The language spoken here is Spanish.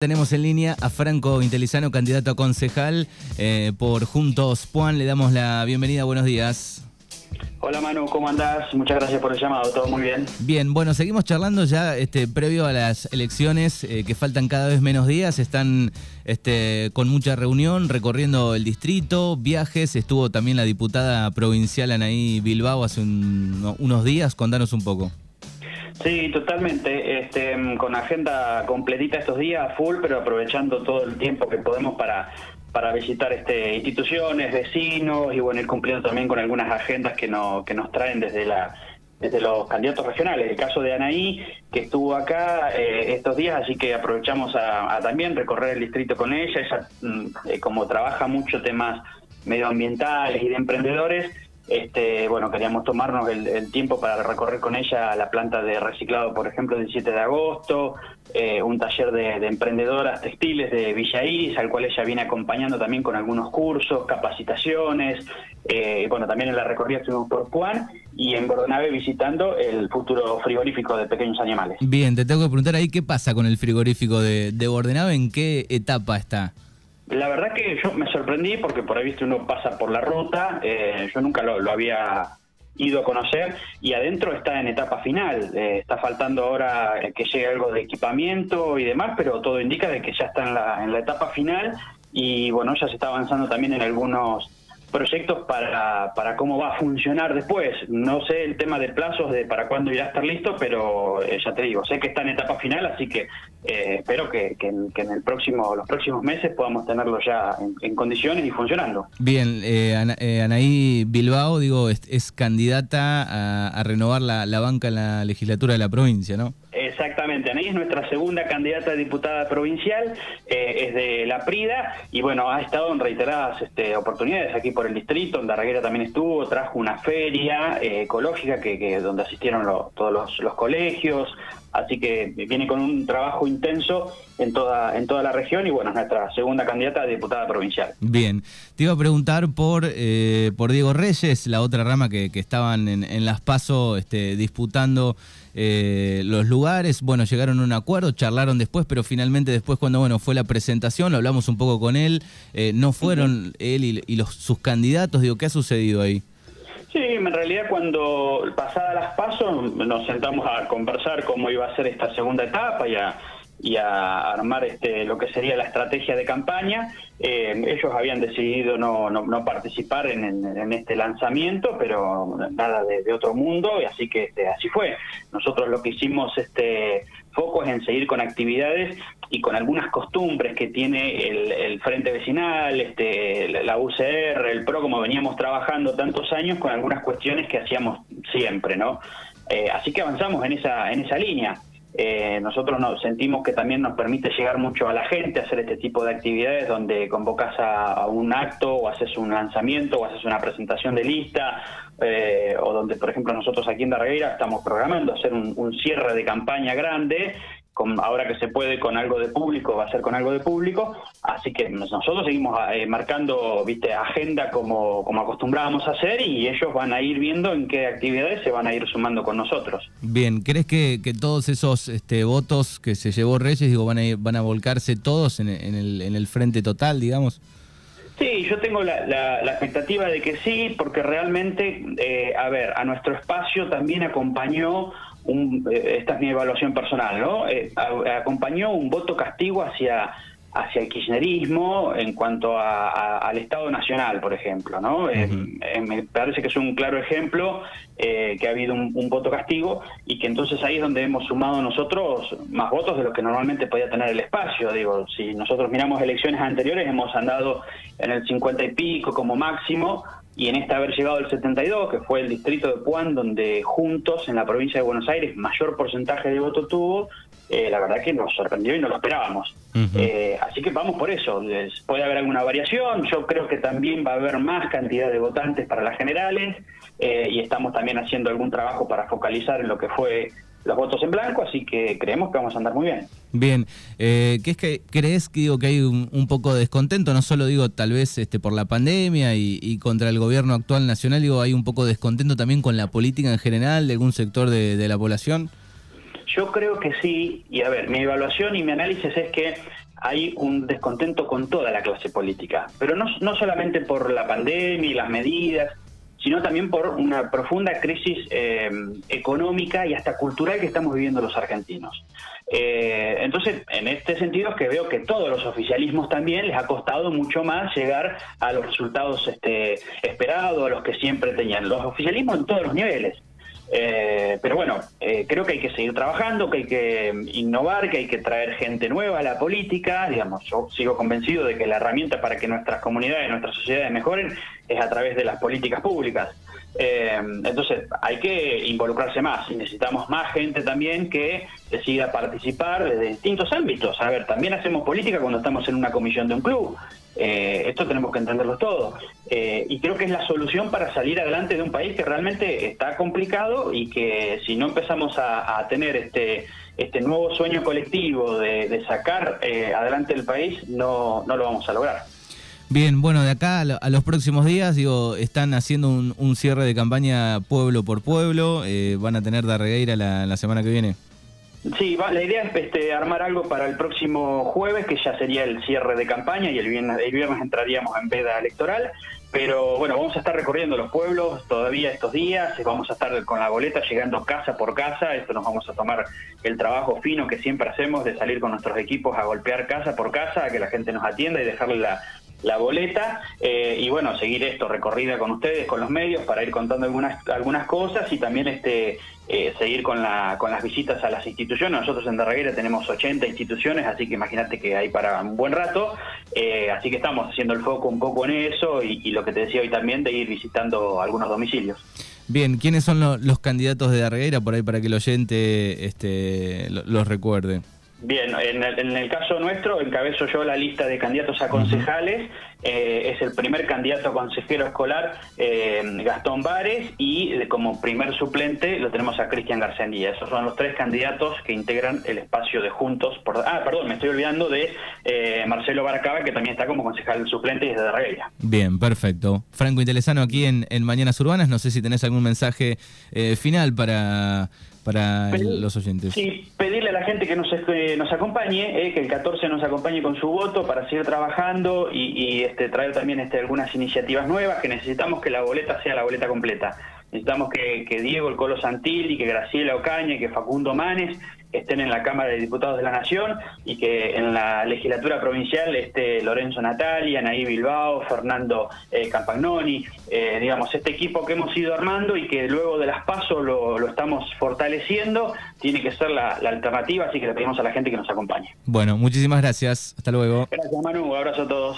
Tenemos en línea a Franco Intelizano, candidato a concejal eh, por Juntos Puan. Le damos la bienvenida. Buenos días. Hola Manu, ¿cómo andás? Muchas gracias por el llamado, todo muy bien. Bien, bueno, seguimos charlando ya este, previo a las elecciones eh, que faltan cada vez menos días. Están este, con mucha reunión, recorriendo el distrito, viajes. Estuvo también la diputada provincial Anaí Bilbao hace unos días. Contanos un poco. Sí, totalmente. Este, con agenda completita estos días, full, pero aprovechando todo el tiempo que podemos para para visitar este instituciones, vecinos y bueno ir cumpliendo también con algunas agendas que no, que nos traen desde la desde los candidatos regionales. El caso de Anaí, que estuvo acá eh, estos días, así que aprovechamos a, también recorrer el distrito con ella. Ella, mm, eh, como trabaja mucho temas medioambientales y de emprendedores, este, bueno, queríamos tomarnos el, tiempo para recorrer con ella la planta de reciclado, por ejemplo, el 7 de agosto, eh, un taller de, emprendedoras textiles de Villa Iris, al cual ella viene acompañando también con algunos cursos, capacitaciones. Eh, bueno, también en la recorrida estuvimos por Puan y en Bordonave visitando el futuro frigorífico de pequeños animales. Bien, te tengo que preguntar ahí qué pasa con el frigorífico de, de Bordenave, en qué etapa está. La verdad que yo me sorprendí porque por ahí viste uno pasa por la ruta, eh, yo nunca lo, había ido a conocer y adentro está en etapa final, eh, está faltando ahora que llegue algo de equipamiento y demás, pero todo indica de que ya está en la, en la etapa final y bueno, ya se está avanzando también en algunos proyectos para, para cómo va a funcionar después. No sé el tema de plazos de para cuándo irá a estar listo, pero eh, ya te digo, sé que está en etapa final, así que eh, espero que, en el próximo, los próximos meses podamos tenerlo ya en, condiciones y funcionando. Bien, eh, Anaí Bilbao, digo, es, candidata a, a renovar la, la banca en la legislatura de la provincia, ¿no? Exactamente, Anaí es nuestra segunda candidata a diputada provincial, eh, es de La Prida y bueno, ha estado en reiteradas este, oportunidades aquí por el distrito, en Darraguera también estuvo, trajo una feria eh, ecológica que, donde asistieron todos los, colegios, así que viene con un trabajo intenso en toda en toda la región y bueno, es nuestra segunda candidata a diputada provincial. Bien, te iba a preguntar por eh, por Diego Reyes, la otra rama que, estaban en, en Las Paso este, disputando eh, los lugares, bueno, llegaron a un acuerdo, charlaron después, pero finalmente después cuando bueno fue la presentación, hablamos un poco con él, eh, no fueron él y, los, sus candidatos, digo, ¿qué ha sucedido ahí? Sí, en realidad cuando pasadas las pasos nos sentamos a conversar cómo iba a ser esta segunda etapa y a y a armar este, lo que sería la estrategia de campaña. Eh, ellos habían decidido no, no, participar en, este lanzamiento, pero nada de, otro mundo, y así que este, así fue. Nosotros lo que hicimos este foco es en seguir con actividades y con algunas costumbres que tiene el, Frente Vecinal, este, la UCR, el PRO, como veníamos trabajando tantos años, con algunas cuestiones que hacíamos siempre, ¿no? Eh, así que avanzamos en esa, en esa línea. Eh, nosotros nos sentimos que también nos permite llegar mucho a la gente, hacer este tipo de actividades donde convocas a, un acto o haces un lanzamiento o haces una presentación de lista eh, o donde, por ejemplo, nosotros aquí en Darreira estamos programando hacer un cierre de campaña grande ahora que se puede con algo de público, va a ser con algo de público, así que nosotros seguimos eh, marcando viste agenda como, como acostumbrábamos a hacer y ellos van a ir viendo en qué actividades se van a ir sumando con nosotros. Bien, ¿crees que, que todos esos este, votos que se llevó Reyes digo, van, a van a volcarse todos en, el, en el frente total, digamos? Sí, yo tengo la, la, expectativa de que sí, porque realmente, eh, a ver, a nuestro espacio también acompañó eh, esta es mi evaluación personal, ¿no? Eh, acompañó un voto castigo hacia hacia el kirchnerismo en cuanto al Estado Nacional, por ejemplo, ¿no? Eh, me parece que es un claro ejemplo que ha habido un, voto castigo y que entonces ahí es donde hemos sumado nosotros más votos de los que normalmente podía tener el espacio. Digo, si nosotros miramos elecciones anteriores hemos andado en el 50 y pico como máximo, y en esta haber llegado al 72, que fue el distrito de Puan, donde juntos en la provincia de Buenos Aires mayor porcentaje de voto tuvo, eh, la verdad que nos sorprendió y no lo esperábamos. Eh, así que vamos por eso. Puede haber alguna variación, yo creo que también va a haber más cantidad de votantes para las generales eh, y estamos también haciendo algún trabajo para focalizar en lo que fue los votos en blanco, así que creemos que vamos a andar muy bien. Bien, eh, ¿qué es que crees que digo que hay un, poco de descontento? No solo digo tal vez este por la pandemia y, contra el gobierno actual nacional, digo hay un poco de descontento también con la política en general de algún sector de, de la población. Yo creo que sí, y a ver, mi evaluación y mi análisis es que hay un descontento con toda la clase política, pero no, no solamente por la pandemia y las medidas, sino también por una profunda crisis eh, económica y hasta cultural que estamos viviendo los argentinos. Eh, entonces, en este sentido es que veo que todos los oficialismos también les ha costado mucho más llegar a los resultados este, esperados, a los que siempre tenían. Los oficialismos en todos los niveles. Eh, pero bueno, eh, creo que hay que seguir trabajando, que hay que innovar, que hay que traer gente nueva a la política. Digamos, yo sigo convencido de que la herramienta para que nuestras comunidades, nuestras sociedades mejoren es a través de las políticas públicas. Eh, entonces, hay que involucrarse más y necesitamos más gente también que decida participar desde distintos ámbitos. A ver, también hacemos política cuando estamos en una comisión de un club. Eh, esto tenemos que entenderlo todo. Eh, y creo que es la solución para salir adelante de un país que realmente está complicado y que si no empezamos a, tener este, este nuevo sueño colectivo de, sacar eh, adelante el país, no, no lo vamos a lograr. Bien, bueno, de acá a los próximos días, digo, están haciendo un, cierre de campaña pueblo por pueblo. van a tener Darregueira la, la semana que viene. Sí, la idea es este, armar algo para el próximo jueves, que ya sería el cierre de campaña, y el viernes, el viernes entraríamos en veda electoral. Pero bueno, vamos a estar recorriendo los pueblos todavía estos días, vamos a estar con la boleta llegando casa por casa, esto nos vamos a tomar el trabajo fino que siempre hacemos de salir con nuestros equipos a golpear casa por casa, a que la gente nos atienda y dejarle la, la boleta eh, y bueno, seguir esto recorrida con ustedes, con los medios para ir contando algunas algunas cosas y también este eh, seguir con la con las visitas a las instituciones. Nosotros en Darreguera tenemos 80 instituciones, así que imagínate que hay para un buen rato, eh, así que estamos haciendo el foco un poco en eso y, lo que te decía hoy también de ir visitando algunos domicilios. Bien, ¿quiénes son los candidatos de Darreguera por ahí para que el oyente este, los recuerde? Bien, en el, caso nuestro encabezo yo la lista de candidatos a concejales, eh, es el primer candidato a consejero escolar eh, Gastón Vares y como primer suplente lo tenemos a Cristian Garcendía. Esos son los tres candidatos que integran el espacio de Juntos. Por, ah, perdón, me estoy olvidando de eh, Marcelo Baracaba que también está como concejal suplente desde Darregueira. Bien, perfecto. Franco Intelesano aquí en, en Mañanas Urbanas, no sé si tenés algún mensaje final para para los oyentes. Sí, pedirle a la gente que nos, nos acompañe, eh, que el 14 nos acompañe con su voto para seguir trabajando y, este, traer también este, algunas iniciativas nuevas, que necesitamos que la boleta sea la boleta completa. Necesitamos que, que Diego, el Colo Santilli, que Graciela Ocaña y que Facundo Manes estén en la Cámara de Diputados de la Nación y que en la legislatura provincial esté Lorenzo Natalia, Naí Bilbao, Fernando eh, Campagnoni, eh, digamos, este equipo que hemos ido armando y que luego de las pasos lo, estamos fortaleciendo, tiene que ser la, la, alternativa, así que le pedimos a la gente que nos acompañe. Bueno, muchísimas gracias. Hasta luego. Gracias Manu, un abrazo a todos.